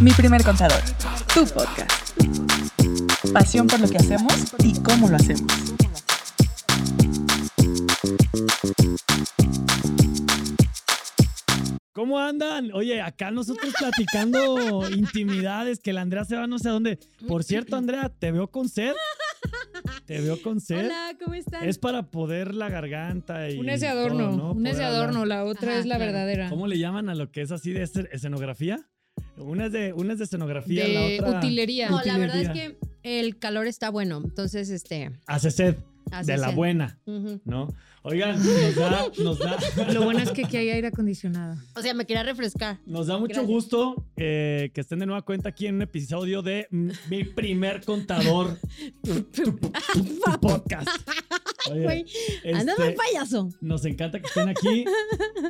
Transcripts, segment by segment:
Mi primer contador, tu podcast. Pasión por lo que hacemos y cómo lo hacemos. ¿Cómo andan? Oye, acá nosotros platicando intimidades, que la Andrea se va no sé a dónde. Por cierto, Andrea, te veo con sed. Te veo con sed. Hola, ¿cómo están? Es para poder la garganta y. Un ese adorno, todo, ¿no? un ese Poder adorno, hablar. la otra Ajá, es la claro. verdadera. ¿Cómo le llaman a lo que es así de escen- escenografía? Una es de, una es de escenografía, la De otra. utilería. No, la verdad es que el calor está bueno, entonces este. Hace sed. De la buena. ¿no? Oigan, nos da, nos da, Lo bueno es que aquí hay aire acondicionado. O sea, me quería refrescar. nos da mucho Gracias. gusto eh, que estén de nueva cuenta aquí en un episodio de Mi Primer Contador tu- tu- tu podcast. Oye, Güey, Anda este, payaso. Nos encanta que estén aquí.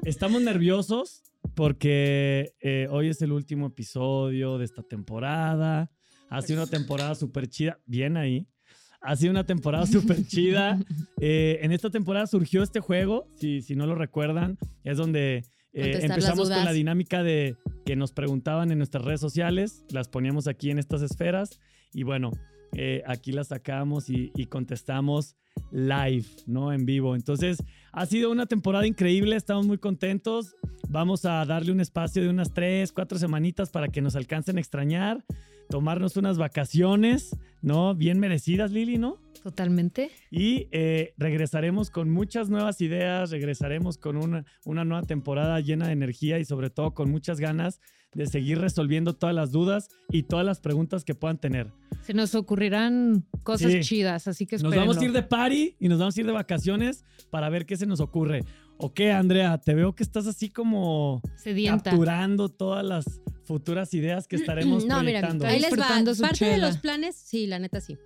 Estamos nerviosos porque eh, hoy es el último episodio de esta temporada. Ha sido una temporada súper chida. Bien ahí. Ha sido una temporada súper chida. Eh, en esta temporada surgió este juego, si, si no lo recuerdan. Es donde eh, empezamos con la dinámica de que nos preguntaban en nuestras redes sociales. Las poníamos aquí en estas esferas. Y bueno, eh, aquí las sacamos y, y contestamos live, ¿no? En vivo. Entonces, ha sido una temporada increíble, estamos muy contentos. Vamos a darle un espacio de unas tres, cuatro semanitas para que nos alcancen a extrañar, tomarnos unas vacaciones, ¿no? Bien merecidas, Lili, ¿no? Totalmente. Y eh, regresaremos con muchas nuevas ideas, regresaremos con una, una nueva temporada llena de energía y sobre todo con muchas ganas de seguir resolviendo todas las dudas y todas las preguntas que puedan tener. Se nos ocurrirán cosas Sí. chidas, así que Nos espérenlo. vamos a ir de party y nos vamos a ir de vacaciones para ver qué se nos ocurre. ¿O qué, Andrea? Te veo que estás así como Sedienta. capturando todas las futuras ideas que estaremos No, mira, ahí les va. Parte de los planes, sí, la neta sí.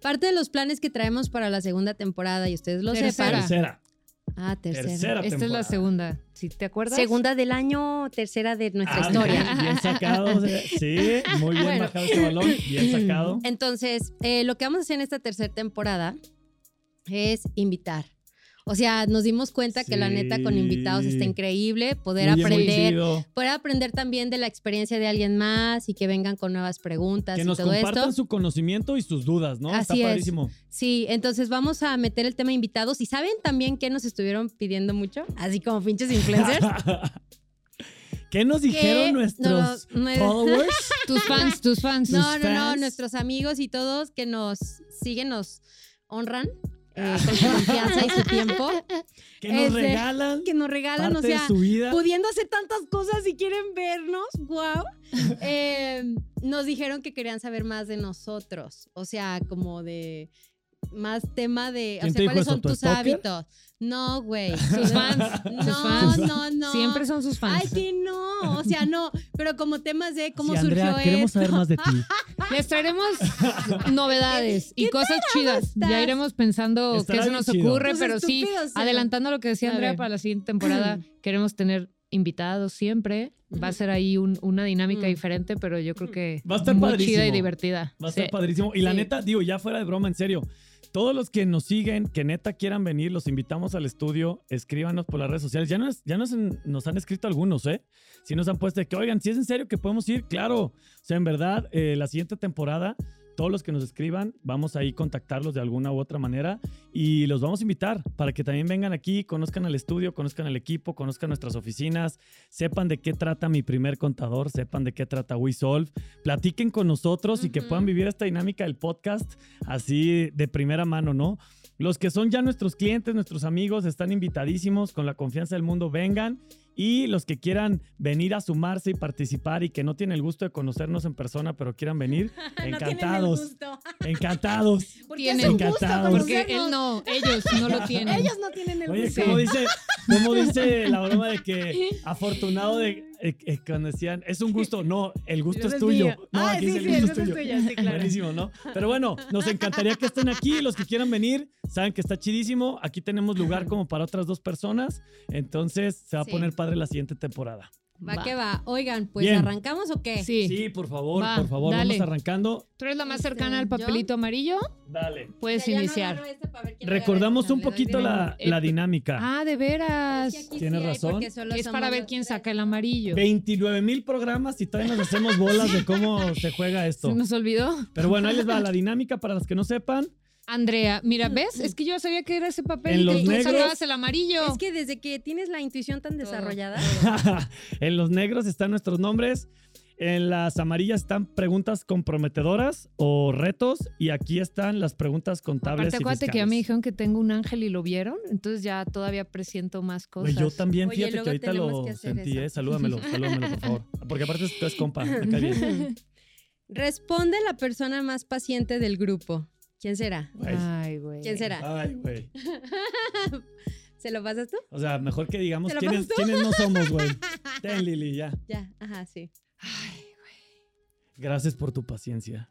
Parte de los planes que traemos para la segunda temporada, y ustedes lo Tercera. sepan. Tercera. Ah, tercera. Tercera. Esta es la segunda. ¿Sí te acuerdas? Segunda del año, tercera de nuestra Ah, historia. Bien, bien sacado. Sí, muy bien Bueno. bajado ese balón. Bien sacado. Entonces, eh, lo que vamos a hacer en esta tercera temporada es invitar. O sea, nos dimos cuenta que la neta con invitados está increíble, poder Muy aprender, poder aprender también de la experiencia de alguien más y que vengan con nuevas preguntas Que y nos todo compartan esto. su conocimiento y sus dudas, ¿no? Así Está es. padrísimo. Sí, entonces vamos a meter el tema invitados y saben también que nos estuvieron pidiendo mucho, así como pinches influencers. ¿Qué nos dijeron nuestros no- no- followers? Tus fans, tus fans. No, no, no, fans. nuestros amigos y todos que nos siguen, nos honran eh, con su confianza y su tiempo, Que nos Este, regalan que nos regalan, parte o sea, de su vida. pudiendo hacer tantas cosas y quieren vernos, wow. nos dijeron que querían saber más de nosotros, o sea, como de más tema de, o ¿Quién te sea, cuáles eso? son ¿Tu tus hábitos. No, güey. Sus fans. No, sus fans. no, no. Siempre son sus fans. Ay, que no, o sea, no, pero como temas de cómo Sí, Andrea, surgió queremos esto. saber más de ti. Les traeremos novedades y ¿Qué cosas chidas. estás? Ya iremos pensando Estará qué se nos chido. ocurre, pero sí, adelantando lo que decía A Andrea ver. para la siguiente temporada, queremos tener invitados siempre. Va a ser ahí un- una dinámica Mm. diferente, pero yo creo que Va a estar muy padrísimo. chida y divertida. Va a Sí. estar padrísimo. Y la Sí. neta, digo, ya fuera de broma, en serio. Todos los que nos siguen, que neta quieran venir, los invitamos al estudio. Escríbanos por las redes sociales. Ya, nos, ya nos, nos han escrito algunos, ¿eh? Si nos han puesto de que, oigan, si es en serio que podemos ir, claro. O sea, en verdad, eh, la siguiente temporada, todos los que nos escriban, vamos ahí a contactarlos de alguna u otra manera y los vamos a invitar para que también vengan aquí, conozcan al estudio, conozcan al equipo, conozcan nuestras oficinas, sepan de qué trata mi primer contador, sepan de qué trata WeSolve, platiquen con nosotros y que puedan vivir esta dinámica del podcast así de primera mano, ¿no? Los que son ya nuestros clientes, nuestros amigos, están invitadísimos con la confianza del mundo, vengan. Y los que quieran venir a sumarse y participar y que no tienen el gusto de conocernos en persona, pero quieran venir, encantados. encantados. Porque gusto Encantados. Porque él no, ellos no lo tienen. Ellos no tienen el Oye, gusto. ¿cómo dice, cómo dice la broma de que afortunado de eh, eh, cuando decían es un gusto? No, el gusto es Es tuyo. mío. No, Ah, aquí sí, dice sí, el el gusto es tuyo. es tuyo, sí, claro. Buenísimo, ¿no? Pero bueno, nos encantaría que estén aquí. Los que quieran venir, saben que está chidísimo. Aquí tenemos lugar como para otras dos personas. Entonces se va a poner padre la siguiente temporada. Va, Va. que va. Oigan, pues Bien. ¿arrancamos o qué? Sí. Sí, por favor, Va, por favor, dale. vamos arrancando. Tú eres la más Este, cercana al ¿yo? papelito amarillo. Dale. Puedes O sea, ya no iniciar. este Recordamos un poquito la, la dinámica. ah, de veras. Es que aquí Tienes sí razón. Es para ver quién tres. saca el amarillo. 29 mil programas y todavía nos hacemos bolas de cómo se juega esto. Se nos olvidó. Pero bueno, ahí les va la dinámica para los que no sepan. Andrea, mira, ¿ves? Es que yo sabía que era ese papel En y los que negros- sacabas el amarillo. Es que desde que tienes la intuición tan desarrollada. en los negros están nuestros nombres. En las amarillas están preguntas comprometedoras o retos. Y aquí están las preguntas contables. Aparte, y acuérdate que ya me dijeron que tengo un ángel y lo vieron, entonces ya todavía presiento más cosas. yo también, Oye, fíjate que ahorita lo que sentí, eso. ¿eh? Salúdamelo, salúdamelo, por favor. Porque aparte tú es compa, me cae bien. Responde la persona más paciente del grupo. ¿Quién será? Güey. Ay, güey. ¿Quién será? Ay, güey. ¿Se lo pasas tú? O sea, mejor que digamos ¿Te lo quiénes, pasas tú? quiénes no somos, güey. Ten, Lili, ya. Ya, ajá, sí. Gracias por tu paciencia.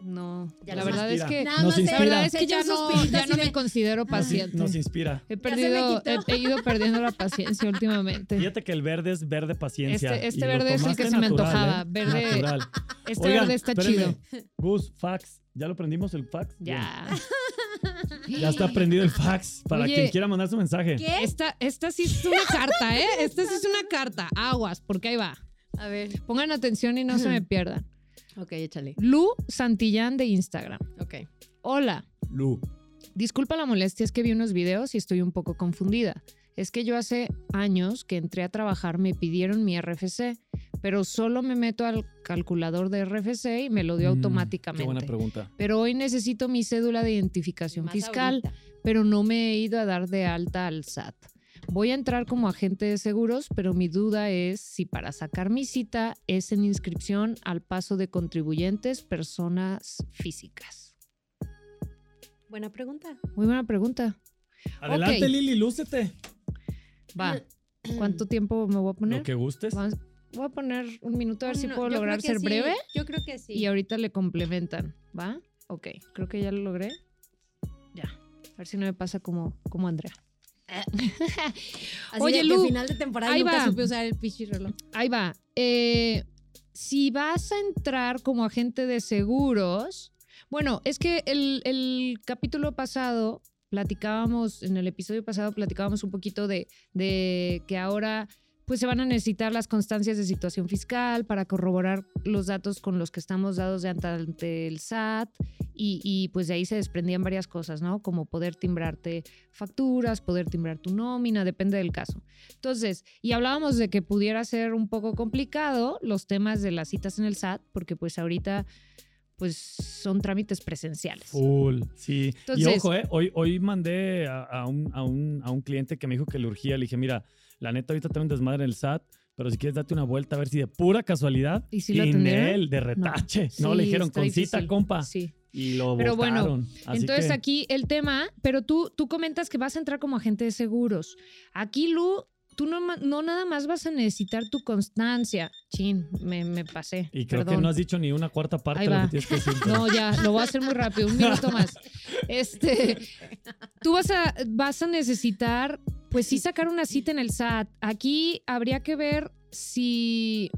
No, Ya la verdad es que, Nada Nos la verdad es que ya no, ya no me considero paciente. nos inspira. He perdido, he, ido perdiendo la paciencia últimamente. Fíjate que el verde es verde paciencia. Este- este verde es el que se me antojaba, ¿eh? verde- Natural. Este Oigan, verde está espérenme. chido. Gus, fax. ¿Ya lo prendimos el fax? Ya. Bien. Ya está prendido el fax para Oye, quien quiera mandar su mensaje. ¿Qué? Esta, esta sí es una carta, ¿eh? Esta sí es una carta. Aguas, porque ahí va. A ver. Pongan atención y no se me pierdan. Ok, échale. Lu Santillán de Instagram. Ok. Hola. Lu. Disculpa la molestia, es que vi unos videos y estoy un poco confundida. Es que yo hace años que entré a trabajar me pidieron mi RFC, pero solo me meto al calculador de RFC y me lo dio Mm, automáticamente. Qué buena pregunta. Pero hoy necesito mi cédula de identificación Más fiscal, ahorita. pero no me he ido a dar de alta al SAT. Voy a entrar como agente de seguros, pero mi duda es si para sacar mi cita es en inscripción al paso de contribuyentes personas físicas. Buena pregunta. Muy buena pregunta. Adelante. Lili, lúcete. Va. ¿Cuánto tiempo me voy a poner? Lo que gustes. Vamos- voy a poner un minuto a ver si puedo lograr ser sí, breve Yo creo que sí. y ahorita le complementan. ¿Va? Ok, creo que ya lo logré. Ya. A ver si no me pasa como, como Andrea. Así Oye, de que Lu, final de temporada ahí nunca va. supe usar el pichi reloj. Ahí va. Eh, si vas a entrar como agente de seguros, bueno, es que el, el capítulo pasado platicábamos, en el episodio pasado platicábamos un poquito de, de que ahora pues se van a necesitar las constancias de situación fiscal para corroborar los datos con los que estamos dados de ante- el SAT y, y, pues de ahí se desprendían varias cosas, ¿no? Como poder timbrarte facturas, poder timbrar tu nómina, depende del caso. Entonces, y hablábamos de que pudiera ser un poco complicado los temas de las citas en el SAT, porque pues ahorita pues son trámites presenciales. Full, sí. y Entonces- ojo, eh, hoy, hoy mandé a, a un, a, un, a un cliente que me dijo que le urgía. Le dije, mira, la neta ahorita un desmadre en el SAT, pero si quieres date una vuelta a ver si de pura casualidad, ¿Y si lo él, de retache. No, Sí, le dijeron, con cita, compa. Sí. Y lo Pero bueno, votaron. Así Entonces que- aquí el tema, pero tú, tú comentas que vas a entrar como agente de seguros. Aquí, Lu, tú no, no nada más vas a necesitar tu constancia. Chin, me, me pasé. Y creo perdón. que no has dicho ni una cuarta parte de lo que tienes que decir. No, ya, lo voy a hacer muy rápido, un minuto más. Este, tú vas a, vas a necesitar, pues sí, sacar una cita en el SAT. Aquí habría que ver si.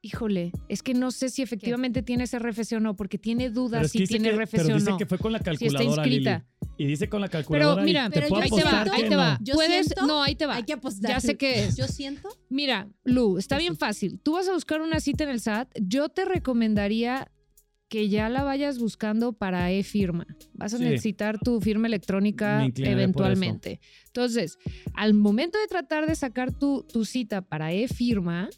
Híjole, es que no sé si efectivamente tienes RFC o no, porque tiene dudas es que si tiene que- RFC pero o dice no. que fue con la Si está calculadora, Lili. inscrita. Y dice con la calculadora Pero mira, y te Pero puedo yo ahí te va, ahí te va. no. Puedes, siento- no, ahí te va. Hay que apostar. Ya sé qué es. Yo siento. Mira, Lu, está bien fácil. Tú vas a buscar una cita en el SAT. Yo te recomendaría que ya la vayas buscando para e-firma. Vas a Sí. necesitar tu firma electrónica eventualmente. Entonces, al momento de tratar de sacar tu, tu cita para e-firma,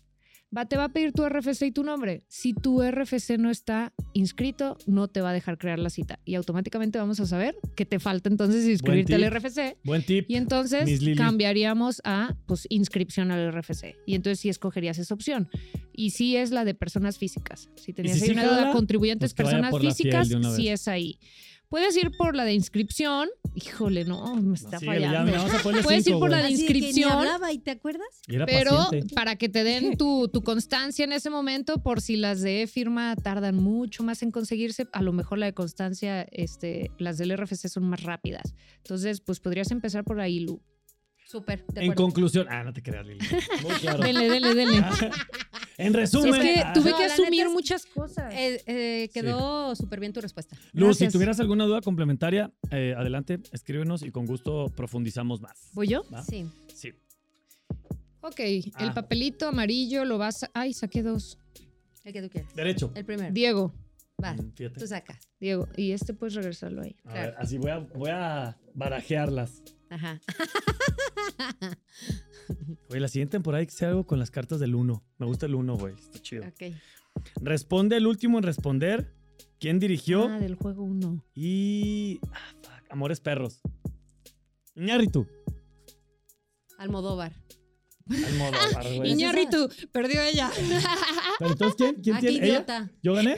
va, te va a pedir tu RFC y tu nombre. Si tu RFC no está inscrito, no te va a dejar crear la cita. Y automáticamente vamos a saber que te falta entonces inscribirte al. RFC. Buen tip. Y entonces cambiaríamos a pues inscripción al RFC. Y entonces sí escogerías esa opción. Y sí es la de personas físicas. Si tenías si ahí sí una jala, duda, contribuyentes, pues personas físicas, sí es ahí. Puedes ir por la de inscripción. Híjole, no, me está Sí, ya, fallando. mira, vamos a ponerle Puedes ir por la de Así que ni inscripción. hablaba, ¿y te acuerdas? Y era Pero paciente. para que te den tu, tu constancia en ese momento, por si las de firma tardan mucho más en conseguirse, a lo mejor la de constancia, este, las del RFC son más rápidas. Entonces, pues podrías empezar por ahí, Lu. Súper, En acuerdo. conclusión, ah, no te creas, Lili. Muy claro. Denle, denle, denle. en resumen, es que ah, tuve No, que asumir es- muchas cosas. Eh, eh, quedó súper bien tu respuesta. Luz, si tuvieras alguna duda complementaria, eh, adelante, escríbenos y con gusto profundizamos más. ¿Voy yo? ¿va? Sí. Sí. Ok, Ah. el papelito amarillo lo vas a... Ay, saqué dos. El que tú quieras. Derecho. El primero. Diego, Vas. Mm, Fíjate. Tú sacas. Diego. Y este puedes regresarlo ahí. A ver, así voy a, voy a barajearlas. Ajá. Oye, la siguiente temporada hay que hacer algo con las cartas del 1. Me gusta el 1, güey. Está chido. Ok. Responde el último en responder. ¿Quién dirigió? Ah, del juego uno. Y. Ah, fuck. Amores perros. Iñárritu. Almodóvar. Almodóvar, güey. Iña- Iñárritu, perdió ella. Pero entonces, ¿quién, quién qué tiene? ¿Ella? idiota. ¿Yo gané?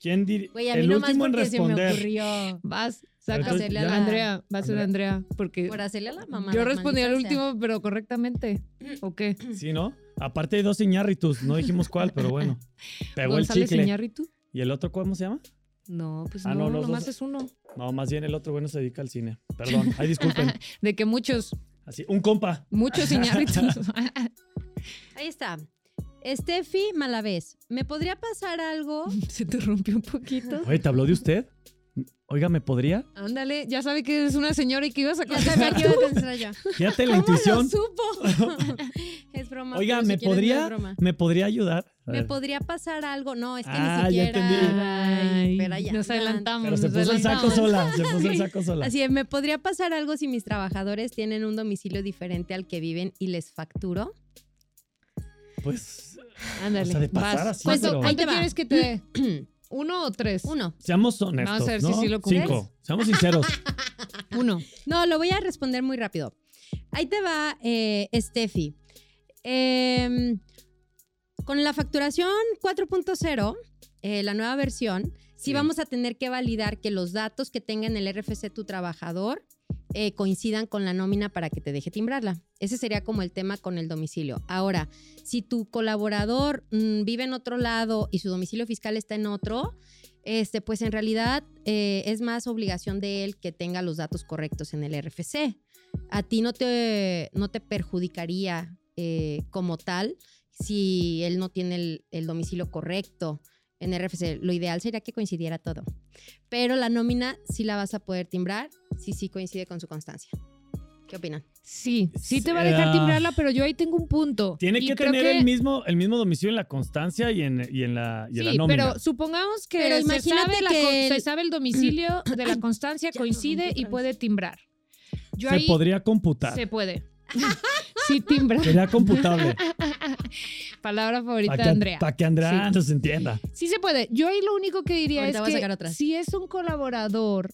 ¿Quién dirigió? Güey, El último en porque se me responder. ocurrió. Vas, saca. entonces Hacerle ya- a la- Andrea, vas a ser Andrea, porque Por hacerle a la mamá. yo respondí al último, pero correctamente. ¿O qué? Sí, ¿no? Aparte hay dos Iñárritus. No dijimos cuál, pero bueno. Pegó el ¿González chicle. Iñárritu? ¿Y el otro cómo se llama? No, pues Ah, no, no, nomás dos- es uno. No, más bien el otro bueno se dedica al cine. Perdón, ay, disculpen. De que muchos, Así, un compa. muchos Iñárritus. Ahí está. Steffi Malavés. ¿Me podría pasar algo? Se te rompió un poquito. Oye, ¿te habló de usted? Oiga, ¿me podría? Ándale, ya sabe que es una señora y que ibas a Ya sabía contestar que a contestar yo. Fíjate la ¿Cómo lo intuición. supo? es broma. Oiga, si ¿me quieres, no es podría, broma. ¿me podría ayudar? ¿Me podría pasar algo? No, es que Ah, ni ya siquiera. entendí. Ay, espera, ya nos adelantamos. Pero se nos puso el saco sola. Se puso el saco sola. Así es, ¿me podría pasar algo si mis trabajadores tienen un domicilio diferente al que viven y les facturo? Pues, Ándale, O sea, de pasar vas. así, ¿Cuánto, pero- Ahí te va. quieres que te? ¿Uno o tres? Uno. seamos honestos. Vamos a ver si ¿no? sí lo cumples. Cinco. Seamos sinceros. Uno. No, lo voy a responder muy rápido. Ahí te va, eh, Steffi. Em, con la facturación 4.0, eh, la nueva versión, sí. Sí. vamos a tener que validar que los datos que tenga en el RFC tu trabajador eh, coincidan con la nómina para que te deje timbrarla. Ese sería como el tema con el domicilio. Ahora, si tu colaborador mm, vive en otro lado y su domicilio fiscal está en otro, este, pues en realidad eh, es más obligación de él que tenga los datos correctos en el RFC. A ti no te, no te perjudicaría eh, como tal si él no tiene el, el domicilio correcto en RFC. Lo ideal sería que coincidiera todo. Pero la nómina sí la vas a poder timbrar si sí coincide con su constancia. ¿Qué opinan? Sí, sí te va a dejar Ah. timbrarla, pero yo ahí tengo un punto. Tiene Y que creo tener que- el, mismo, el mismo domicilio en la constancia y en, y en, la, y en la Sí, nómina. pero supongamos que Pero se, imagínate sabe la que con- el- se sabe el domicilio de la constancia, coincide y puede timbrar. Yo Se ahí podría computar. se puede. sí timbra. Sería computable. Palabra favorita Para de que, Andrea. pa' que Andrea Sí. nos entienda. Sí se puede. Yo ahí lo único que diría Ahorita es que si es un colaborador,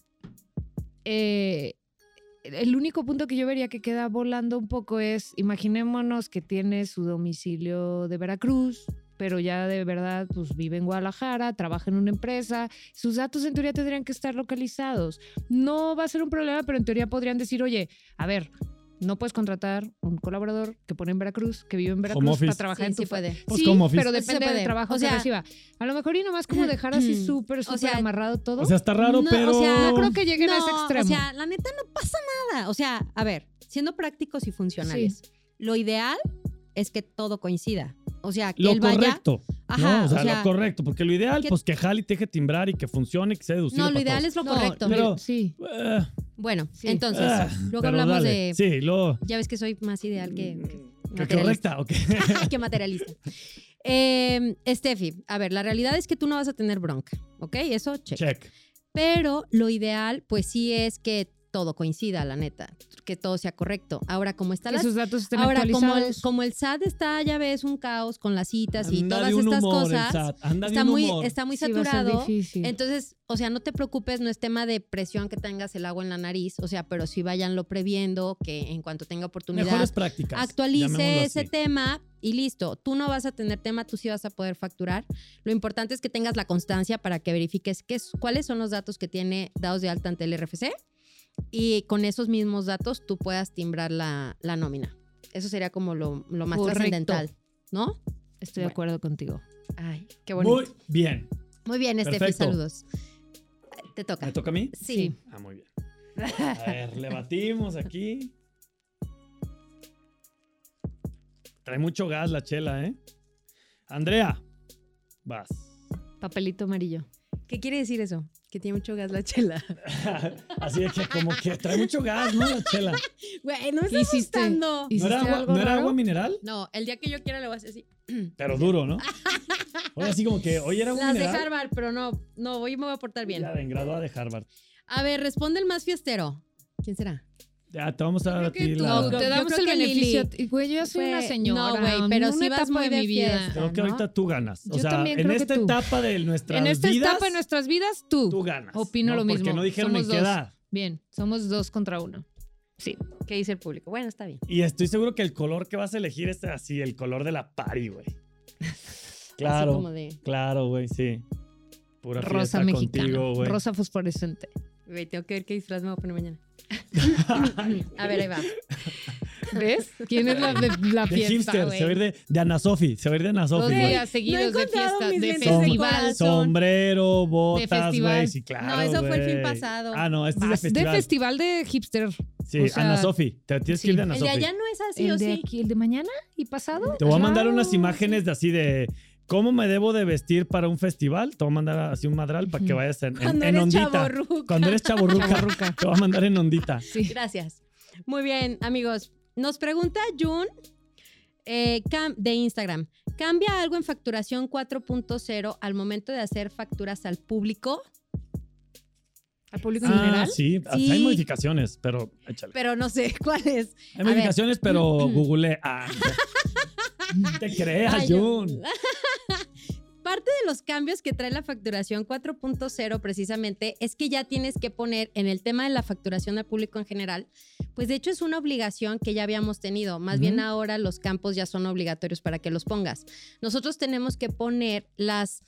eh, el único punto que yo vería que queda volando un poco es, imaginémonos que tiene su domicilio de Veracruz, pero ya de verdad pues vive en Guadalajara, trabaja en una empresa, sus datos en teoría tendrían que estar localizados. No va a ser un problema, pero en teoría podrían decir, oye, a ver, no puedes contratar un colaborador que pone en Veracruz, que vive en Veracruz para trabajar Sí, en tu sí puede. Pues sí, pero depende del trabajo O que sea- reciba. A lo mejor y nomás como dejar así súper, súper sea, amarrado todo. O sea, está raro, No, o pero. sea, no creo que lleguen a ese extremo. O sea, la neta no pasa nada. O sea, a ver, siendo prácticos y funcionales, lo ideal es que todo coincida. O sea, que Lo él vaya. correcto. Ajá, ¿no? O sea, o sea, lo correcto. Porque lo ideal, que- pues que jale y te deje timbrar y que funcione y que sea deducible. No, lo para ideal todos. es lo No, correcto. pero- sí. Eh, Bueno, Sí. entonces, ah, luego hablamos dale. de. Sí, luego. Ya ves que soy más ideal que, que Que correcta, ok. que materialista. Eh, Steffi, a ver, la realidad es que tú no vas a tener bronca, ¿ok? Eso, check. Check. Pero lo ideal, pues sí es que todo coincida, la neta, que todo sea correcto. Ahora, como está Que sus datos estén Ahora, como el, como el SAT está, ya ves, un caos con las citas y todas de un estas humor, el cosas, SAT, anda de está un muy, humor. está muy Sí, va a ser saturado. Entonces, o sea, no te preocupes, no es tema de presión que tengas el agua en la nariz, o sea, pero sí váyanlo previendo, que en cuanto tenga oportunidad, Mejores prácticas. actualice ese tema y listo. Tú no vas a tener tema, tú sí vas a poder facturar. Lo importante es que tengas la constancia para que verifiques qué es- cuáles son los datos que tiene dados de alta ante el RFC y con esos mismos datos tú puedas timbrar la, la nómina. Eso sería como lo, lo más Correcto. trascendental, ¿no? Estoy de acuerdo contigo. Ay, qué bonito. Muy bien. Muy, bien, Estefi, saludos. Te toca. ¿Me toca a mí? Sí. Ah, muy bien. A ver, le batimos aquí. Trae mucho gas la chela, ¿eh? Andrea, vas. Papelito amarillo. ¿Qué quiere decir eso? Que tiene mucho gas la chela. Así es que como que trae mucho gas, ¿no? La chela. Güey, no me ¿Qué estás asustando. ¿No ¿Hiciste era, agua, ¿no era agua mineral? No, el día que yo quiera lo voy a hacer así. Pero duro, ¿no? Oye, así como que, oye, era agua Las de mineral. Harvard, pero no, no, hoy me voy a portar bien. Ya, en graduada de Harvard. A ver, responde el más fiestero. ¿Quién será? Ya, te vamos a dar a ti la... yo te damos el beneficio. Güey, yo ya soy una señora. no, güey, pero sí vas muy de mi vida. fiesta. Creo que ¿no? ahorita tú ganas. O Yo sea, también en creo que esta tú. etapa de nuestras En esta vidas, etapa de nuestras vidas, tú. tú ganas. Opino ¿no? lo mismo. Porque no dijeron Somos en qué dos. edad. Bien, somos dos contra uno. Sí. ¿Qué dice el público? Bueno, está bien. Y estoy seguro que el color que vas a elegir es así, el color de la pari, güey. Así Claro, como de, claro, güey, sí. Pura Rosa mexicana. contigo, güey. rosa fosforescente. güey, tengo que ver qué disfraz me voy a poner mañana. A ver, ahí va. ¿Ves? ¿Quién es la de la De fiesta, hipster, se va a ir de, de Ana Sofi, se va a ir de Ana Dos Sofi, güey. días seguidos de fiesta, de festival. Sombrero, botas, festival. güey, sí, claro, No, eso fue el fin pasado. Ah, no, este Vas es de de festival. festival de hipster. Sí, o sea, Ana Sofi, te tienes que ir sí. de Ana El de Sofi. allá no es así el o de sí. aquí, el de mañana y pasado. Te voy a mandar Claro. unas imágenes de así de cómo me debo de vestir para un festival. Te voy a mandar así un madral para que vayas en, en, Cuando en eres ondita. chavorruca. Cuando eres chaborruca, te voy a mandar en ondita. Sí. Gracias. Muy bien, amigos. Nos pregunta Jun eh, de Instagram. ¿Cambia algo en facturación 4.0 al momento de hacer facturas al público? Al público en Ah, general. sí, Sí. hay modificaciones, pero échale. Pero no sé cuáles. Hay a ver. modificaciones, pero googleé. Ah, no te creas, Ay, Jun. Parte de los cambios que trae la facturación 4.0 precisamente es que ya tienes que poner en el tema de la facturación al público en general, pues de hecho es una obligación que ya habíamos tenido, más bien ahora los campos ya son obligatorios para que los pongas. Nosotros tenemos que poner las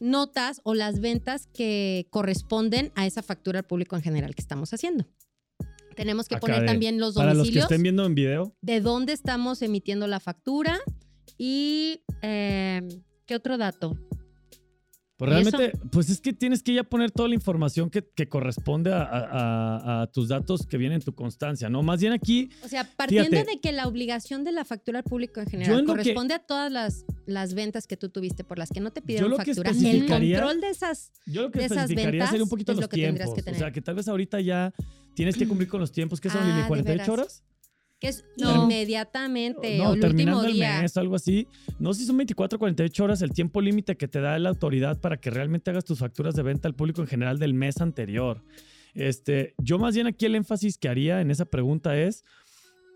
notas o las ventas que corresponden a esa factura al público en general que estamos haciendo. Tenemos que Acá poner de- también los Para los que domicilios estén viendo en video, de dónde estamos emitiendo la factura y eh, qué otro dato. pues ¿Y realmente, pues es que tienes que ya poner toda la información que, que corresponde a, a- a- tus datos que vienen en tu constancia, ¿no? Más bien aquí, O sea, partiendo Fíjate. de que la obligación de la factura al público en general en lo que- corresponde a todas las, las ventas que tú tuviste por las que no te pidieron lo que factura. El control de esas. yo lo que de esas especificaría sería un ventas poquito es lo los que tendrías tiempos. que o tener. sea, que tal vez ahorita ya tienes que cumplir con los tiempos. ¿Qué son, Ah, Lili? de ¿48 veras. horas? Que es No. inmediatamente No, o el terminando último el día. mes, algo así. No sé si son 24 o 48 horas el tiempo límite que te da la autoridad para que realmente hagas tus facturas de venta al público en general del mes anterior. Este, yo más bien aquí el énfasis que haría en esa pregunta es,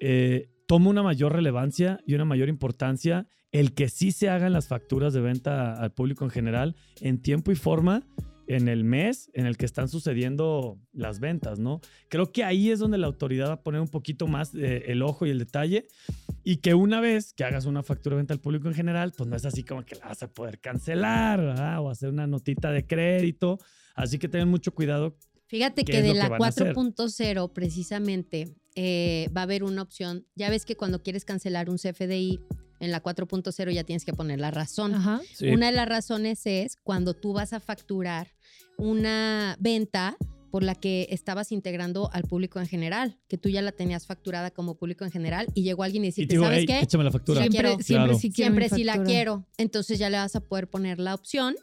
eh, toma una mayor relevancia y una mayor importancia el que sí se hagan las facturas de venta al público en general en tiempo y forma en el mes en el que están sucediendo las ventas, ¿no? Creo que ahí es donde la autoridad va a poner un poquito más eh, el ojo y el detalle y que una vez que hagas una factura de venta al público en general, pues no es así como que la vas a poder cancelar ¿verdad? o hacer una notita de crédito. Así que tengan mucho cuidado. Fíjate ¿Qué que de la van a hacer? 4.0 precisamente eh, va a haber una opción. Ya ves que cuando quieres cancelar un CFDI en la 4.0 ya tienes que poner la razón. Ajá. Una de las razones es cuando tú vas a facturar una venta por la que estabas integrando al público en general, que tú ya la tenías facturada como público en general y llegó alguien y digo, ¿sabes "Ey, qué? échame la factura. Siempre, quiero. siempre Claro. sí quiero mi Siempre sí la quiero. Entonces ya le vas a poder poner la opción.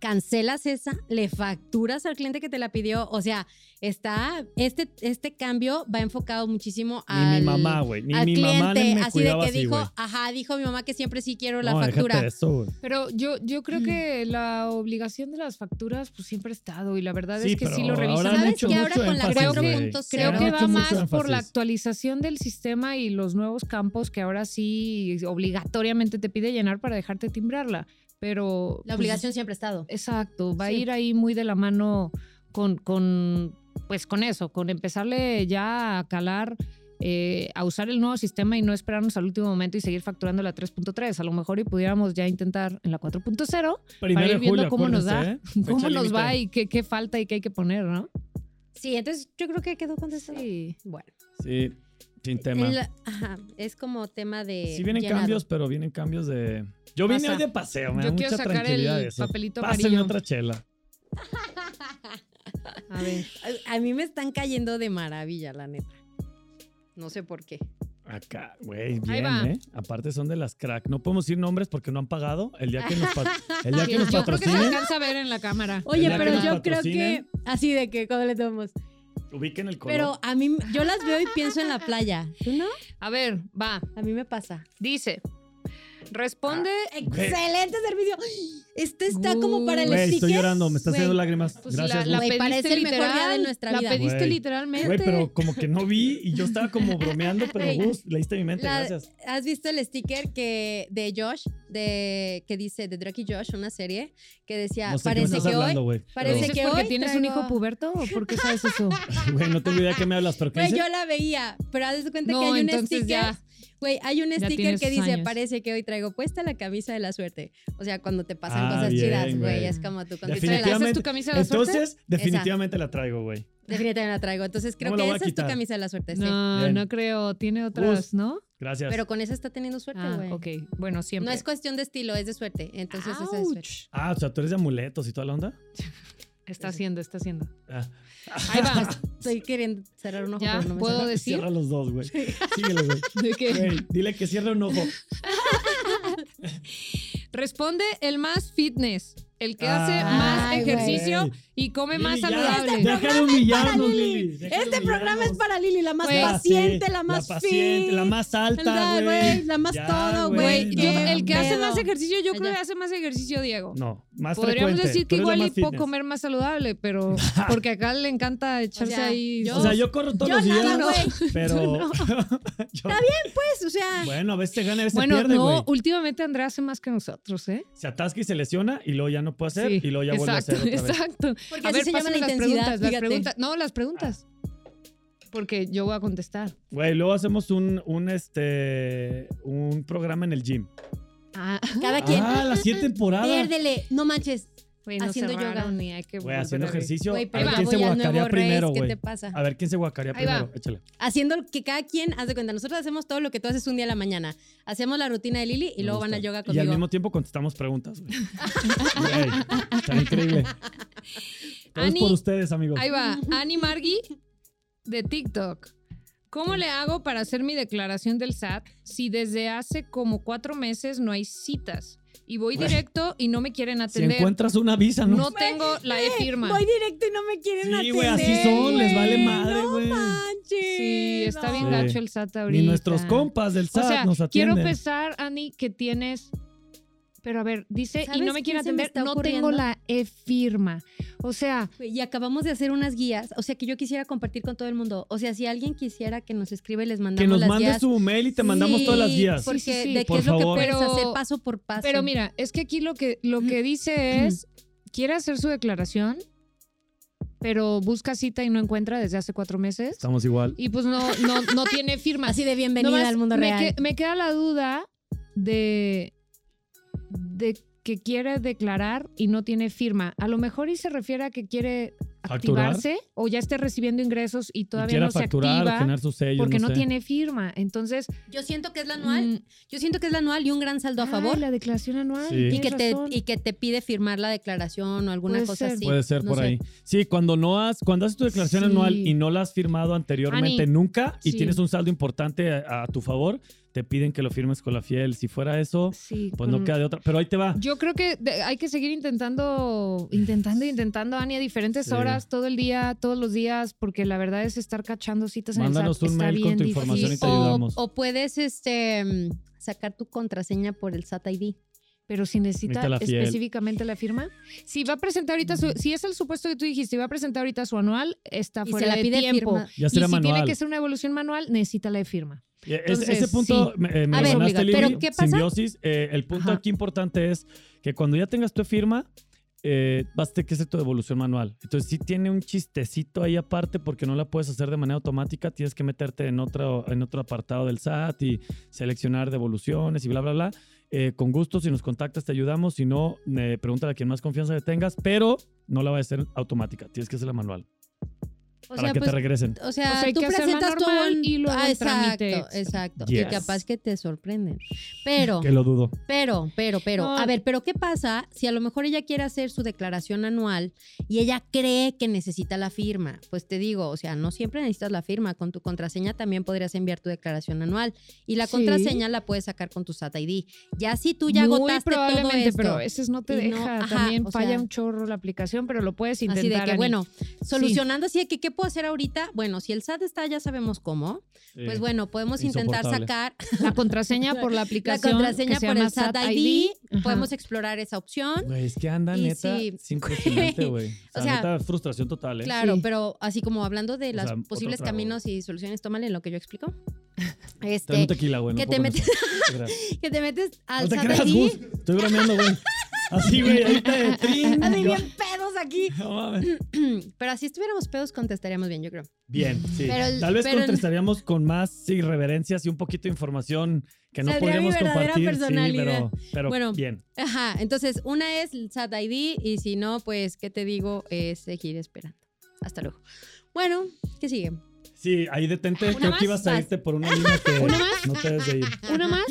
Cancelas esa, le facturas al cliente que te la pidió. O sea, está. Este, este cambio va enfocado muchísimo Ni al. mi mamá, güey. Ni al mi cliente, mamá me así de que así, dijo, ajá, dijo mi mamá que siempre sí quiero la No, factura. eso. Pero yo, yo creo que la obligación de las facturas pues siempre ha estado y la verdad Sí, es que sí lo revisan ¿Sabes mucho. Ahora mucho con la Creo que- güey. 4.0 Creo que va mucho más por la actualización del sistema y los nuevos campos que ahora sí obligatoriamente te pide llenar para dejarte timbrarla. Pero La pues, obligación siempre ha estado. exacto, va a ir ahí muy de la mano con, con pues con eso, con empezarle ya a calar, eh, a usar el nuevo sistema y no esperarnos al último momento y seguir facturando la 3.3. A lo mejor y pudiéramos ya intentar en la 4.0 Primero para ir viendo julio, cómo nos da, ¿eh? cómo Fecha nos va y qué, qué falta y qué hay que poner, ¿no? Sí, entonces yo creo que quedó contestado. Sí. Bueno. Sí, sin tema. el- ajá, es como tema de. Sí vienen llenado. cambios, pero vienen cambios de... Yo vine Pasa. hoy de paseo, me Yo da quiero mucha sacar tranquilidad el eso. papelito Pásenme amarillo. otra chela. A ver. A, a mí me están cayendo de maravilla, la neta. No sé por qué. Acá, güey, Ahí bien, va. ¿eh? Aparte son de las crack. No podemos decir nombres porque no han pagado. El día que nos, pa- el día que Yo nos creo que se patrocinen, alcanza a ver en la cámara. Oye, día que pero nos yo creo que patrocinen. así de que cuando le tomamos. Ubiquen el color. Pero a mí, yo las veo y pienso en la playa. ¿Tú no? A ver, va. A mí me pasa. Dice. Responde. Excelente servicio. Este está como para el Güey, sticker. estoy llorando, me Güey, haciendo lágrimas. Pues Gracias, la, la. Güey, pediste literal. día de nuestra la vida. pediste Güey. literalmente. Güey, pero como que no vi y yo estaba como bromeando, pero Gus, leíste mi mente, La- gracias. ¿Has visto el sticker que de Josh, de que dice de Drake y Josh, una serie que decía No sé parece estás que hablando, hoy, parece ¿Dices que porque hoy tienes un traigo- hijo puberto o por qué sabes eso? Güey, no tengo idea de qué me hablas, pero ¿qué Güey, dice? yo la veía, pero haz de cuenta No, que hay un sticker. ya. Güey, hay un sticker que dice, años. parece que hoy traigo puesta la camisa de la suerte. O sea, cuando te pasan Ah, cosas bien, chidas, güey, es como tú cuando ¿Esa Definitivamente. es tu camisa de la suerte? Entonces, definitivamente la traigo, güey. Definitivamente la traigo. Entonces creo que esa es tu camisa de la suerte, sí. No, Bien. no creo. Tiene otras. ¿no? Gracias. Pero con esa está teniendo suerte, Ah, güey. ok. Bueno, siempre. No es cuestión de estilo, es de suerte. Entonces esa es suerte. Ah, o sea, tú eres de amuletos y toda la onda. Está haciendo, está haciendo. Ah. Ahí va. Estoy queriendo cerrar un ojo, Ya, pero no me ¿puedo sale. decir? Cierra los dos, güey. Síguele, güey. ¿De qué? Güey, dile que cierre un ojo. Responde el más fitness. El que Ay, hace más güey. ejercicio y come más Lili, saludable. Deja de humillarnos, Lili. de Este programa es para Lili, la más Güey, paciente, sí, la más paciente, fit, la más alta, la- güey. la más Ya, todo, Güey, yo- el que hace más ejercicio, yo creo que hace más ejercicio, Diego. No, más Podríamos frecuente. decir que la igual y más puedo fitness. comer más saludable, pero porque acá le encanta echarse sea, ahí. yo- O sea, yo corro todos Yo los días, nada, güey. pero... Está bien. Pues, o sea, Bueno, a veces gana, a veces bueno, se pierde, no, güey. últimamente Andrea hace más que nosotros, ¿eh? Se atasca y se lesiona y luego ya no puede hacer Sí, y luego ya vuelve a hacer exacto, otra vez. Exacto. porque A así ver, se llama la las intensidad, preguntas, las preguntas. No, las preguntas. Porque yo voy a contestar. Güey, luego hacemos un, un, este, un programa en el gym. Ah, Cada quien. Ah, las siete temporadas. Piérdele, no manches. Haciendo yoga. Ni hay que haciendo ejercicio. Güey, a ver quién se voy al guacaría nuevo primero, ¿qué güey. te pasa? A ver quién se guacaría Ahí va. primero. Échale. Haciendo que cada quien, haz de cuenta, nosotros hacemos todo lo que tú haces un día a la mañana. Hacemos la rutina de Lili y Me luego gusta. van al yoga Y al conmigo. mismo tiempo contestamos preguntas, está increíble. Todo es por ustedes, amigos. Ahí va, Ani Margui de TikTok. ¿Cómo le hago para hacer mi declaración del SAT si desde hace como cuatro meses no hay citas? Y voy directo y no me quieren Si atender. encuentras una visa, ¿no? no tengo la e-firma. Voy directo y no me quieren Sí, atender. güey, así son, les vale madre, güey. No manches. Sí, está bien Sí. gacho el SAT ahorita. Ni nuestros compas del O SAT sea, nos quiero atienden. pensar, Ani, que tienes. Pero a ver, dice, y ¿Sabes no me me atender, no ocurriendo? tengo la e-firma. O sea, Y acabamos de hacer unas guías, o sea, que yo quisiera compartir con todo el mundo. O sea, si alguien quisiera que nos escribe, les mandamos Que nos las mande guías. su mail y te mandamos todas las guías. Porque Sí, sí, sí. de qué Por es lo que favor. puedes Pero- hacer paso por paso. pero mira, es que aquí lo que, lo que dice es, quiere hacer su declaración, pero busca cita y no encuentra desde hace cuatro meses. Estamos igual. Y pues no, no, no tiene firma. Así de bienvenida Nomás al mundo me, real. que- me queda la duda de, de que quiere declarar y no tiene firma. A lo mejor y se refiere a que quiere ¿Facturar? activarse o ya esté recibiendo ingresos y Y todavía quiera no se facturar o activa tener su sello. porque no, sé. tiene firma. Entonces, Yo siento que es la anual. mm, Yo siento que es la anual y un gran saldo a ay, favor. la declaración anual. Sí. y, que te, y que te pide firmar la declaración o alguna Puede cosa ser. así. Puede ser No por sé. ahí. Sí, cuando no has, cuando haces tu declaración Sí. anual y no la has firmado anteriormente Ani, nunca y sí. tienes un saldo importante a, a tu favor, te piden que lo firmes con la fiel. Si fuera eso, Sí, pues no queda de otra. Pero ahí te va. Yo creo que de- hay que seguir intentando, intentando, intentando, Ani, a diferentes Sí. horas, todo el día, todos los días, porque la verdad es estar cachando citas en el SAT. un mail con tu difícil. información y te o, ayudamos. o puedes este mm, sacar tu contraseña por el SAT ID. Pero si necesita Necesita la específicamente la firma. Si va a presentar ahorita su, si es el supuesto que tú dijiste, va a presentar ahorita su anual, está Y se fuera la de pide tiempo. firma. Ya Y será si tiene que ser una evolución manual, necesita la de firma. Eh, Entonces, ese punto sí. me, eh, me A ver, ganaste, pero. ¿qué pasa? Simbiosis. eh, el punto Ajá. aquí importante es que cuando ya tengas tu firma, eh, vas a tener que hacer tu devolución manual. Entonces, sí tiene un chistecito ahí aparte porque no la puedes hacer de manera automática. Tienes que meterte en otro, en otro apartado del SAT y seleccionar devoluciones y bla, bla, bla. Eh, con gusto, si nos contactas, te ayudamos. Si no, eh, pregúntale a quien más confianza le tengas, pero no la va a hacer automática. Tienes que hacerla manual. O para sea, que pues, te regresen. O sea, O sea, hay tú que presentas el- y luego Ah, exacto, exacto. Yes. Y capaz que te sorprenden. Pero, Que lo dudo. pero, pero, pero, No. a ver, pero ¿qué pasa si a lo mejor ella quiere hacer su declaración anual y ella cree que necesita la firma? Pues te digo, o sea, no siempre necesitas la firma. Con tu contraseña también podrías enviar tu declaración anual y la Sí. contraseña la puedes sacar con tu SAT ID. Ya si tú ya Muy agotaste todo probablemente, esto. pero a veces no te no- deja. ajá, También falla sea- un chorro la aplicación, pero lo puedes intentar. Así de que, Ani. bueno, solucionando así de que, ¿qué puedo hacer ahorita? Bueno, si el SAT está, ya sabemos cómo. Sí. Pues bueno, podemos intentar sacar La contraseña por la la aplicación. contraseña que se por llama el SAT ID. Podemos explorar esa opción. Güey, es que anda Y neta sí. impresionante, güey. O O sea, sea, neta, frustración total, ¿eh? Claro, Sí. pero así como hablando de O los sea, posibles caminos y soluciones, tómale lo que yo explico. Este, un tequila, güey. no que te metes- que te metes al No te SAT creas, ID. Gus. Estoy bromeando, güey. Así, güey, ahorita de trin. Así bien pedos aquí. No mames. Pero así estuviéramos pedos, contestaríamos bien, yo creo. Bien, sí. Pero Tal vez pero contestaríamos con más irreverencias y un poquito de información que no podríamos compartir. Sí, personalidad. pero, pero Bueno. bien. Ajá, entonces una es SAT ID y si no, pues, ¿qué te digo? Es seguir esperando. Hasta luego. Bueno, ¿qué sigue? Sí, ahí detente. ¿Una Creo más? que ibas a irte por una línea que ¿Una más? no te debes de ir. ¿Una más?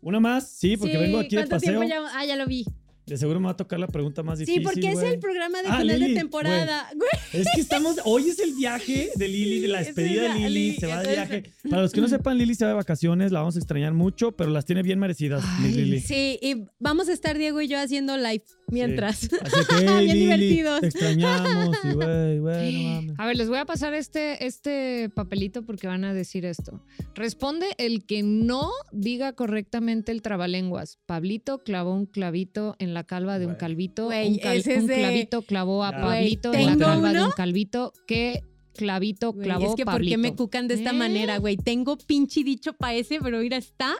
Una más, sí, porque Sí, vengo aquí de ¿cuánto paseo. ya- Ah, ya lo vi. De seguro me va a tocar la pregunta más difícil. Sí, porque es el programa de Ah, final Lili, de temporada. Güey. Es que estamos. Hoy es el viaje de Lili, de la Es despedida de Lili. Lili, Se va de viaje. Para los que no sepan, Lili se va de vacaciones. La vamos a extrañar mucho, pero las tiene bien merecidas, Ay, Lili. Sí, y vamos a estar Diego y yo haciendo live mientras. Así que, hey, Bien Lili, divertidos. te extrañamos. Y, güey, güey, no mames. A ver, les voy a pasar este, este papelito porque van a decir esto. Responde el que no diga correctamente el trabalenguas. Pablito clavó un clavito en la calva de un calvito. Güey, un, cal- ese es un de- clavito clavó a Ya. Pablito en la ¿tengo calva de un calvito. ¿Qué clavito clavó es que ¿por Pablito? qué me cucan de esta ¿Eh? manera, güey? Tengo pinche dicho para ese, pero mira, está.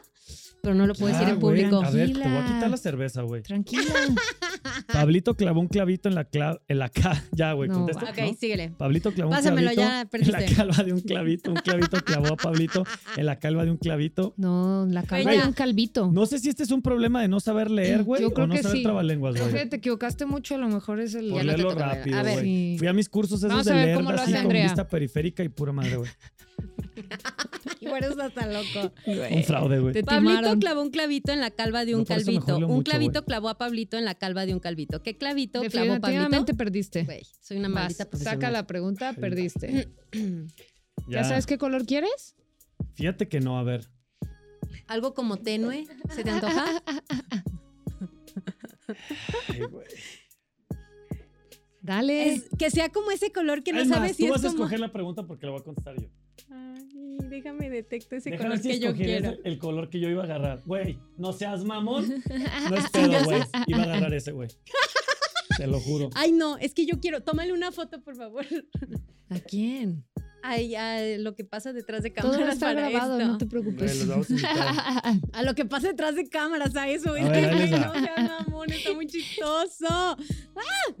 Pero no lo puedo decir en güey, público. A ver, te voy a quitar la cerveza, güey. Tranquila. Pablito clavó un clavito en la clava. En la ca ya, güey, No, contesta. Ok, ¿no? síguele. Pablito clavó un Pásamelo, clavito ya en perdiste. la calva de un clavito. Un clavito clavó a Pablito en la calva de un clavito. No, la calva de un calvito. No sé si este es un problema de no saber leer, güey, Yo o no que saber sí. trabalenguas, güey. Te equivocaste mucho, a lo mejor es el... Por no leerlo rápido, güey. Sí. Fui a mis cursos esos Vamos de leer así con vista periférica y pura madre, güey. Y bueno, está tan loco. Un fraude, güey. Te Pablito timaron. clavó un clavito en la calva de un No, calvito. Un mucho, clavito güey. clavó a Pablito en la calva de un calvito. ¿Qué clavito clavó Pablito? Definitivamente perdiste. Güey, soy una Vas, maldita profesional. saca la pregunta, perdiste. Ya. ¿Ya sabes qué color quieres? Fíjate que no, a ver. Algo como tenue, ¿se te antoja? Ay, güey. Dale. Es- que sea como ese color que no Es sabes más, si tú es vas a escoger la pregunta porque la voy a contestar yo. Ay, déjame detecto ese Déjame color si que yo quiero. ese- el color que yo iba a agarrar. Güey, no seas mamón. No es pedo, güey. Iba a agarrar ese, güey. Te lo juro. Ay, no, es que yo quiero. Tómale una foto, por favor. ¿A quién? Ay, a lo que pasa detrás de Todo cámaras está para grabado, esto. no te preocupes. a lo que pasa detrás de cámaras, a eso. Es A que, ver, va. no seas mamón, está muy chistoso.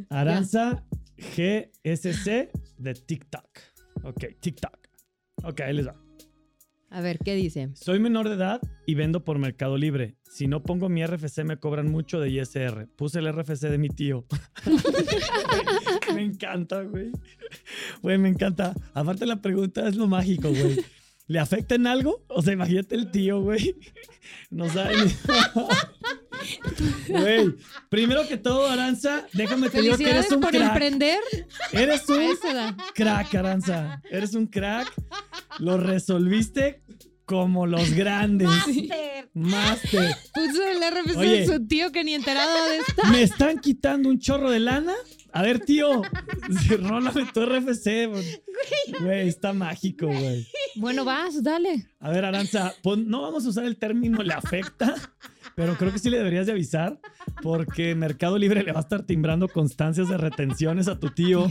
Aranza GSC de TikTok. Ok, TikTok. Ok, ahí les va. A ver, ¿qué dice? Soy menor de edad y vendo por Mercado Libre. Si no pongo mi RFC me cobran mucho de ISR. Puse el RFC de mi tío. me encanta, güey. Güey, me encanta. Aparte la pregunta es lo mágico, güey. ¿Le afecta en algo? O sea, imagínate el tío, güey. No sabe ni... Güey, primero que todo, Aranza, déjame te digo que eres un por crack. emprender. Eres un crack, Aranza. Eres un crack. Lo resolviste como los grandes. Máster. Puso el RFC Oye. de su tío que ni enterado de esto. ¿Me están quitando un chorro de lana? A ver, tío. Rólame tu RFC. güey. Güey, está mágico, güey. Bueno, vas, dale. A ver, Aranza, pon- no vamos a usar el término le afecta, pero creo que sí le deberías de avisar porque Mercado Libre le va a estar timbrando constancias de retenciones a tu tío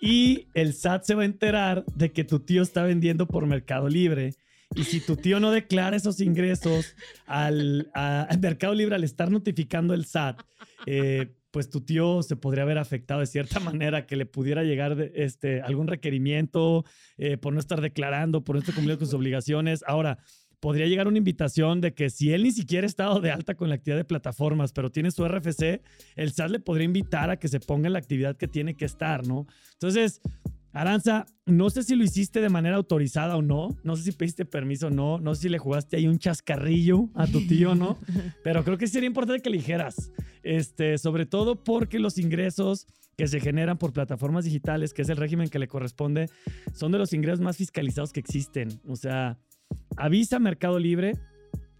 y el SAT se va a enterar de que tu tío está vendiendo por Mercado Libre. Y si tu tío no declara esos ingresos al, a- al Mercado Libre al estar notificando el SAT, eh, pues tu tío se podría haber afectado de cierta manera, que le pudiera llegar de- este, algún requerimiento eh, por no estar declarando, por no estar cumpliendo con sus obligaciones. Ahora, podría llegar una invitación de que si él ni siquiera ha estado de alta con la actividad de plataformas, pero tiene su RFC, el SAT le podría invitar a que se ponga en la actividad que tiene que estar, ¿no? Entonces, Aranza, no sé si lo hiciste de manera autorizada o no, no sé si pediste permiso o no, no sé si le jugaste ahí un chascarrillo a tu tío o no, pero creo que sería importante que le dijeras, este, sobre todo porque los ingresos que se generan por plataformas digitales, que es el régimen que le corresponde, son de los ingresos más fiscalizados que existen. O sea, avisa Mercado Libre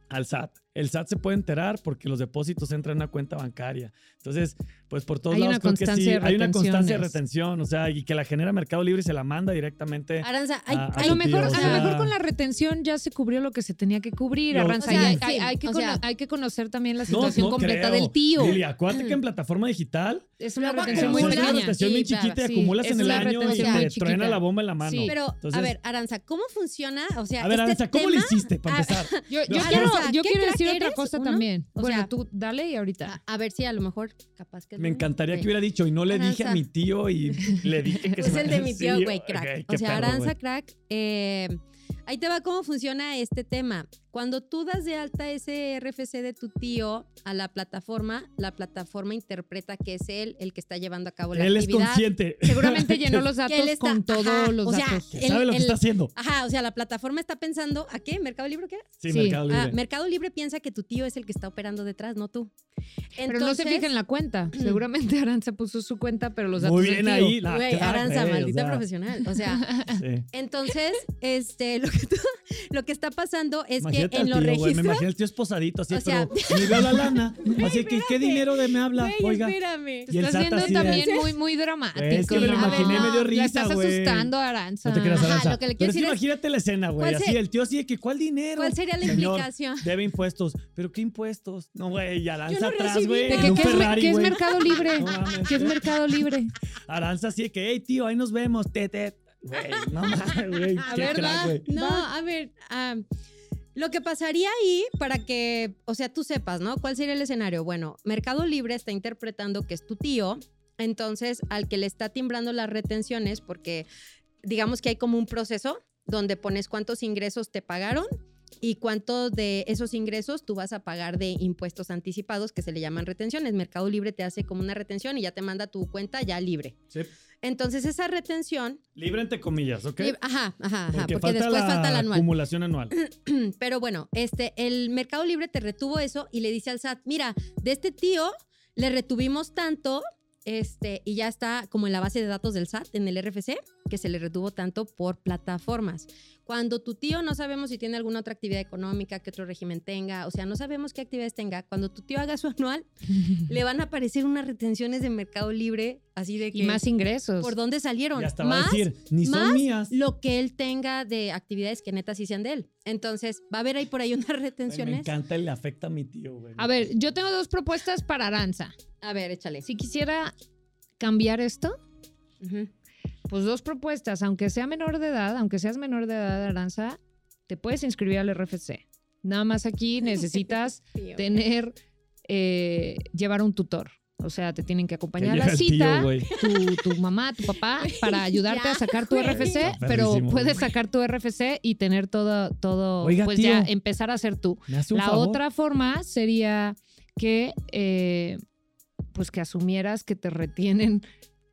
al SAT. El SAT se puede enterar porque los depósitos entran a una cuenta bancaria. Entonces, pues por todos Hay lados una creo que sí, constancia de hay una constancia de retención, o sea, y que la genera Mercado Libre y se la manda directamente. Aranza, hay, A- a A hay- lo, tío, mejor, a lo mejor con la retención ya se cubrió lo que se tenía que cubrir, Lo- Arranza. O sea, y hay, sí, hay- hay que o cono- sea- hay que conocer también la situación no completa creo. del tío. Lili, acuérdate que en plataforma digital Es una retención muy sea, es una pequeña. retención bien Sí, claro, chiquita y acumulas en el año y te muy truena la bomba en la mano. Sí. Pero, Entonces- a ver, Aranza, ¿cómo funciona? O sea, A ver, este Aranza, ¿cómo le hiciste para empezar? Yo, quiero, Aranza, yo ¿qué quiero crack decir otra cosa también. O bueno, sea- tú dale y ahorita. A, ver si a lo mejor capaz que Me encantaría que hubiera dicho y no le dije a mi tío y le dije que Es se el me- de mi tío, güey, crack. o sea, perro, Aranza, crack. eh, ahí te va cómo funciona este tema. Cuando tú das de alta ese RFC de tu tío a la plataforma, la plataforma interpreta que es él el que está llevando a cabo la Él es actividad. consciente. Seguramente llenó los Que él datos está- con todos ajá, los o sea, datos. Sabe lo que está haciendo. Ajá, o sea, la plataforma está pensando, ¿a qué? ¿Mercado Libre qué? Sí, Sí. Mercado Libre. Ah, Mercado Libre piensa que tu tío es el que está operando detrás, no tú. pero no se fija en la cuenta. Seguramente Aranza puso su cuenta, pero los datos Muy del bien tío. ahí. La Güey, Aranza, o maldita sea, profesional. O sea, sí. entonces, este, lo que, tú- lo que está pasando es Imagínate que en los tío, güey, Me registros. imaginé el tío esposadito así, O sea- pero ni veo la lana. Así que, ¿qué dinero de me habla? Güey, Oiga. espérame. Te Y el estás viendo de- también muy, muy dramático. Es que me lo imaginé, me dio La risa, estás asustando, Aranza. No te creas, Ajá, Aranza. lo que le Pero decir es- imagínate la escena, güey. ¿Cuál Así el tío así de que, ¿cuál dinero? ¿Cuál sería la Señor, implicación? Debe impuestos. ¿Pero qué impuestos? No, güey, y Aranza atrás, güey. ¿De en qué, es. Mercado Libre? ¿Qué es Mercado Libre? Aranza así de que, hey, tío, ahí nos vemos. Te, te. Güey, no mames, güey. A Qué ver, crack, va. güey. No, a ver, ah, lo que pasaría ahí para que, o sea, tú sepas, ¿no? ¿Cuál sería el escenario? Bueno, Mercado Libre está interpretando que es tu tío, entonces al que le está timbrando las retenciones, porque digamos que hay como un proceso donde pones cuántos ingresos te pagaron y cuántos de esos ingresos tú vas a pagar de impuestos anticipados que se le llaman retenciones. Mercado Libre te hace como una retención y ya te manda tu cuenta ya libre. Sí. Entonces esa retención, Libre entre comillas, ¿ok? lib- ajá, ajá, ajá, Porque, porque, falta después la falta el anual. acumulación anual. Pero bueno, este, el Mercado Libre te retuvo eso y le dice al SAT, mira, de este tío le retuvimos tanto, este, y ya está como en la base de datos del SAT, en el RFC, que se le retuvo tanto por plataformas. Cuando tu tío no sabemos si tiene alguna otra actividad económica, qué otro régimen tenga, o sea, no sabemos qué actividades tenga, cuando tu tío haga su anual, le van a aparecer unas retenciones de Mercado Libre, así de que... Y más ingresos. ¿Por dónde salieron? Y hasta va a Más decir, ni son más mías. lo que él tenga de actividades que neta sí sean de él. Entonces, va a haber ahí por ahí unas Güey, me retenciones. encanta el le afecta a mi tío, güey. A ver, yo tengo dos propuestas para Aranza. A ver, échale. Si quisiera cambiar esto, Ujú. Pues dos propuestas. Aunque sea menor de edad, aunque seas menor de edad, Aranza, te puedes inscribir al RFC. Nada más aquí necesitas Tío. tener, eh, llevar un tutor. O sea, te tienen que acompañar a la tío, cita, tu, tu mamá, tu papá, para ayudarte a sacar tu. RFC, Está pero puedes sacar tu RFC y tener todo, todo Oiga, pues tío. ya empezar a hacer tú. ¿Me hace un La favor? otra forma sería que, eh, pues que asumieras que te retienen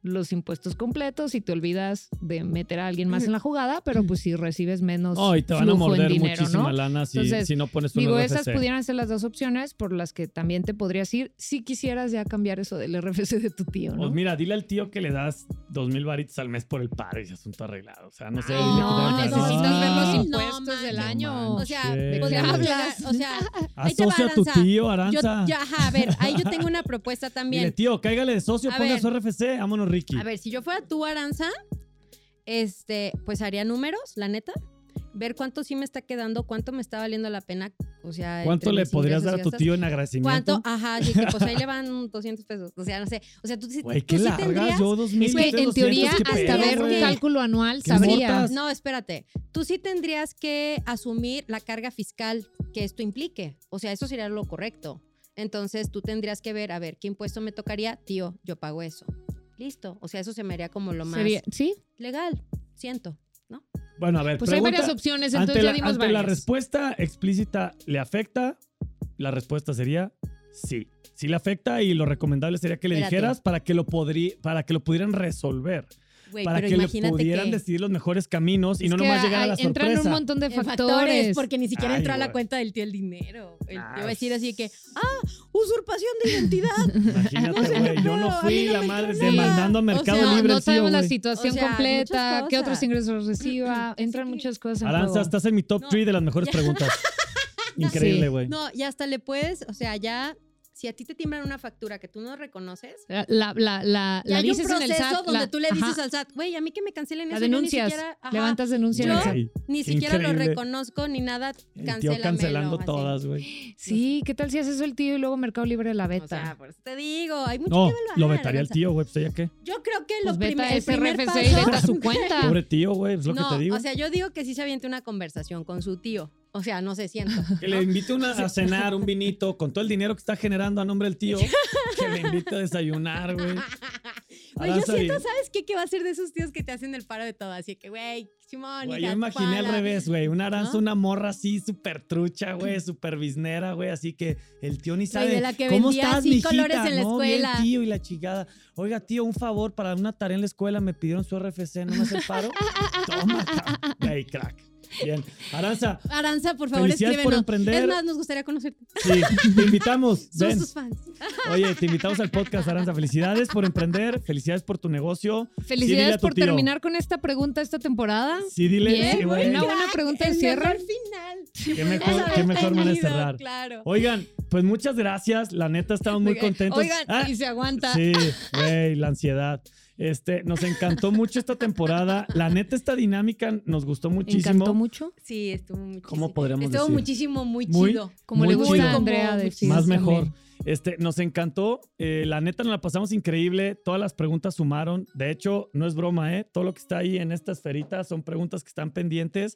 los impuestos completos y te olvidas de meter a alguien más en la jugada, pero pues si recibes menos Oh, y te van a flujo en morder dinero, muchísima ¿no? lana si, Entonces, si no pones un Digo, RFC. esas pudieran ser las dos opciones por las que también te podrías ir si quisieras ya cambiar eso del RFC de tu tío, ¿no? Pues mira, dile al tío que le das dos mil varitos al mes por el paro y ese asunto arreglado. O sea, no sé. Ay, dile no, necesitas ver los No, impuestos del manches. año. O sea, ¿De qué podríamos hablas? o sea, ahí te va, Asocia a tu Aranza. tío, yo, Aranza. ya, ajá, a ver, ahí yo tengo una propuesta Dile, también. tío, cáigale de socio, A ponga ver. su RFC. Vámonos, Ricky. A ver, si yo fuera tú, Aranza, este, pues haría números, la neta. Ver cuánto sí me está quedando, cuánto me está valiendo la pena. O sea, ¿Cuánto le podrías dar a tu tío en agradecimiento? ¿Cuánto? Ajá, pues ahí le van 200 pesos. O sea, no sé. O sea, tú, sí- Güey, tú qué sí largas. tendrías. Yo dos mil. es que en teoría 200, ¿qué hasta pedo, ver un cálculo anual ¿Qué sabrías. No, espérate. Tú sí tendrías que asumir la carga fiscal que esto implique. O sea, eso sería lo correcto. Entonces tú tendrías que ver, a ver, ¿qué impuesto me tocaría? Tío, yo pago eso. Listo. O sea, eso se me haría como lo más Sería- ¿Sí? legal, siento. Bueno, a ver, Pues hay pregunta- varias opciones, ante entonces la, ya dimos ante la varias. respuesta explícita, ¿le afecta? La respuesta sería sí. Sí le afecta y lo recomendable sería que le Espérate. dijeras para que lo podrí- para que lo pudieran resolver. Para que le pudieran que- decidir los mejores caminos y no nomás llegar a la entran sorpresa. un montón de factores. porque ni siquiera Ay, entró a la cuenta del tío el dinero. Él te va a decir así de que, ah, usurpación de identidad. Imagínate, güey. Yo no No, fui no la madre demandando a O Mercado sea, Libre no el tío, sabemos la situación O sea, completa, qué otros ingresos reciba. Entran que- muchas cosas en Aranza, juego. estás en mi top No. 3 de las mejores preguntas. Increíble, Sí. güey. No, y hasta le puedes, o sea, ya, si a ti te timbran una factura que tú no reconoces, La, la, la, la, ya la hay un dices en el proceso SAT. donde la- tú le dices ajá, al SAT, güey, a mí que me cancelen La eso, yo ni denuncias. siquiera, ajá, levantas denuncia en el Yo- ni siquiera lo reconozco ni nada, cancélamelo. cancelando así. todas, güey. Sí, ¿qué tal si haces eso el tío y luego Mercado Libre la O beta? sea, por eso te digo, hay mucho No, que evaluar. lo vetaría el tío, güey. Pues ella qué. Yo creo que pues lo veta prim- el primer y paso... veta su cuenta. Pobre tío, güey. Es lo no, que te digo. o sea, yo digo que sí se aviente una conversación con su tío. O sea, no se siento. que le invite una, a cenar un vinito con todo el dinero que está generando a nombre del tío. que le invite a desayunar, güey. Güey, yo siento, ¿sabes qué? Que va a ser de esos tíos que te hacen el paro de todo. Así que, güey, Simón, Güey, yo imaginé al revés, güey. Una aranza, ¿No? una morra así, súper trucha, güey, súper biznera, güey. Así que el tío ni Güey, sabe. de la que ¿Cómo vendía estás, mijita? colores en la No, escuela. tío, y la chingada. Oiga, tío, un favor, para una tarea en la escuela me pidieron su RFC, ¿no hace el paro? Toma. Güey, crack. Bien. Aranza, Aranza, por favor, Felicidades por escríbenos. emprender. Es más, nos gustaría conocerte. sí, te invitamos. Somos tus fans. Oye, te invitamos al podcast, Aranza. Felicidades por emprender, felicidades por tu negocio. Felicidades por tío. terminar con esta pregunta esta temporada. Sí, dile. Bien, sí, güey. una buena pregunta de el cierre. final. Qué mejor, qué mejor manera de cerrar. Claro. Oigan, pues muchas gracias. La neta, estamos muy contentos. Oigan, Ah, y se aguanta. Sí, güey, la ansiedad. Este, nos encantó mucho esta temporada. La neta, esta dinámica nos gustó muchísimo. ¿Encantó mucho? Sí, estuvo muchísimo. ¿Cómo podríamos Estuvo decir? muchísimo, muy, Muy- chido. Como Muy le gusta chido. a Andrea Como decir. Más también. mejor. Este, nos encantó. Eh, la neta, nos la pasamos increíble. Todas las preguntas sumaron. De hecho, no es broma, ¿eh? Todo lo que está ahí en esta esferita son preguntas que están pendientes.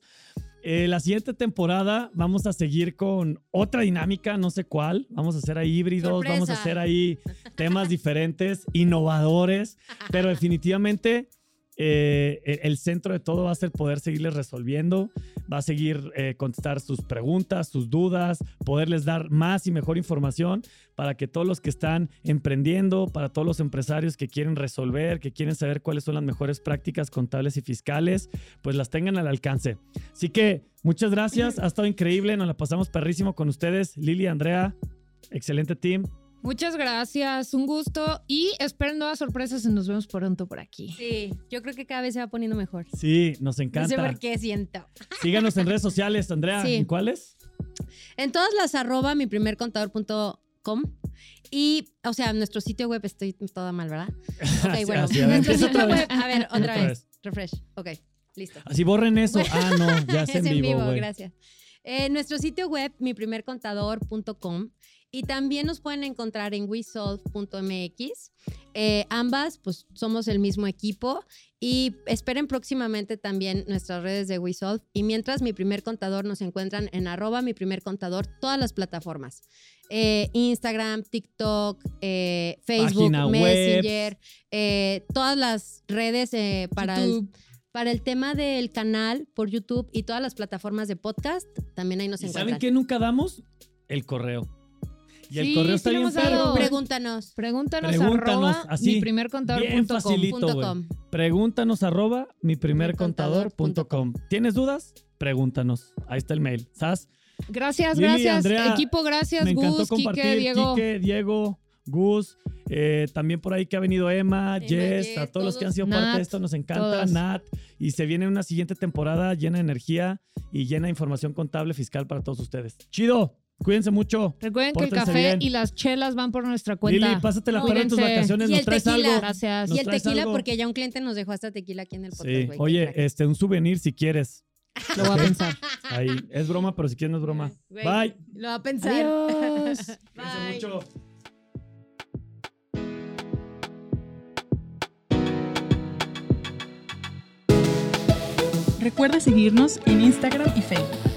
Eh, la siguiente temporada vamos a seguir con otra dinámica, no sé cuál. Vamos a hacer ahí híbridos, Sorpresa. vamos a hacer ahí temas diferentes, innovadores, pero definitivamente eh, e- el centro de todo va a ser poder seguirles resolviendo, va a seguir eh, contestar sus preguntas, sus dudas, poderles dar más y mejor información para que todos los que están emprendiendo, para todos los empresarios que quieren resolver, que quieren saber cuáles son las mejores prácticas contables y fiscales, pues las tengan al alcance. Así que muchas gracias, ha estado increíble, nos la pasamos perrísimo con ustedes, Lili, Andrea, excelente team. Muchas gracias, un gusto y esperen nuevas sorpresas y nos vemos pronto por aquí. Sí, yo creo que cada vez se va poniendo mejor. Sí, nos No sé encanta. por qué siento. Síganos en redes sociales, Andrea, Sí. ¿en cuáles? En todas las arroba mi primer contador.com y, o sea, en nuestro sitio web estoy toda mal, ¿verdad? Ok, bueno. así, a ver, nuestro sitio otra vez. web, a ver, otra Otra vez. Refresh. Ok, listo. Así borren eso. Ah, no, ya es, es en vivo, güey. gracias. Eh, nuestro sitio web, miprimercontador.com y también nos pueden encontrar en wesolve.mx. Eh, ambas, pues somos el mismo equipo y esperen próximamente también nuestras redes de WeSolve. Y mientras mi primer contador nos encuentran en arroba mi primer contador, todas las plataformas. Eh, Instagram, TikTok, eh, Facebook, Página. Messenger, eh, todas las redes eh, para el, para el tema del canal por YouTube y todas las plataformas de podcast, también ahí nos ¿Y encuentran. saben qué nunca damos? El correo. Y el Sí, correo sí está lo bien perro. Pregúntanos. Pregúntanos, Pregúntanos, arroba así, mi primer bien facilito. Punto com. Pregúntanos arroba mi primer Primercontador punto contador.com. ¿Tienes dudas? Pregúntanos. Ahí está el mail. ¿Sabes? Gracias, Lili, gracias. Andrea, Equipo, gracias. Me encantó Gus, compartir. Quique, Diego. Quique, Diego, Gus. eh, también por ahí que ha venido Emma, Emma, Jess, Jess, a todos los que han sido parte de esto. Nos encanta. todos. Nat. Y se viene una siguiente temporada llena de energía y llena de información contable fiscal para todos ustedes. Chido. Cuídense mucho. Recuerden que el café bien. y las chelas van por nuestra cuenta. Lili, pásatela para tus Cuídense. vacaciones. Y Nos el traes tequila. algo. Gracias. Nos Y el traes tequila, algo? porque ya un cliente nos dejó hasta tequila aquí en el podcast. Sí. güey, qué Oye, este, un souvenir si quieres. Lo voy a pensar. Ahí. Es broma, pero si quieres no es broma. Güey, Bye. Lo va a pensar. Adiós. Cuídense Bye. mucho. Recuerda seguirnos en Instagram y Facebook.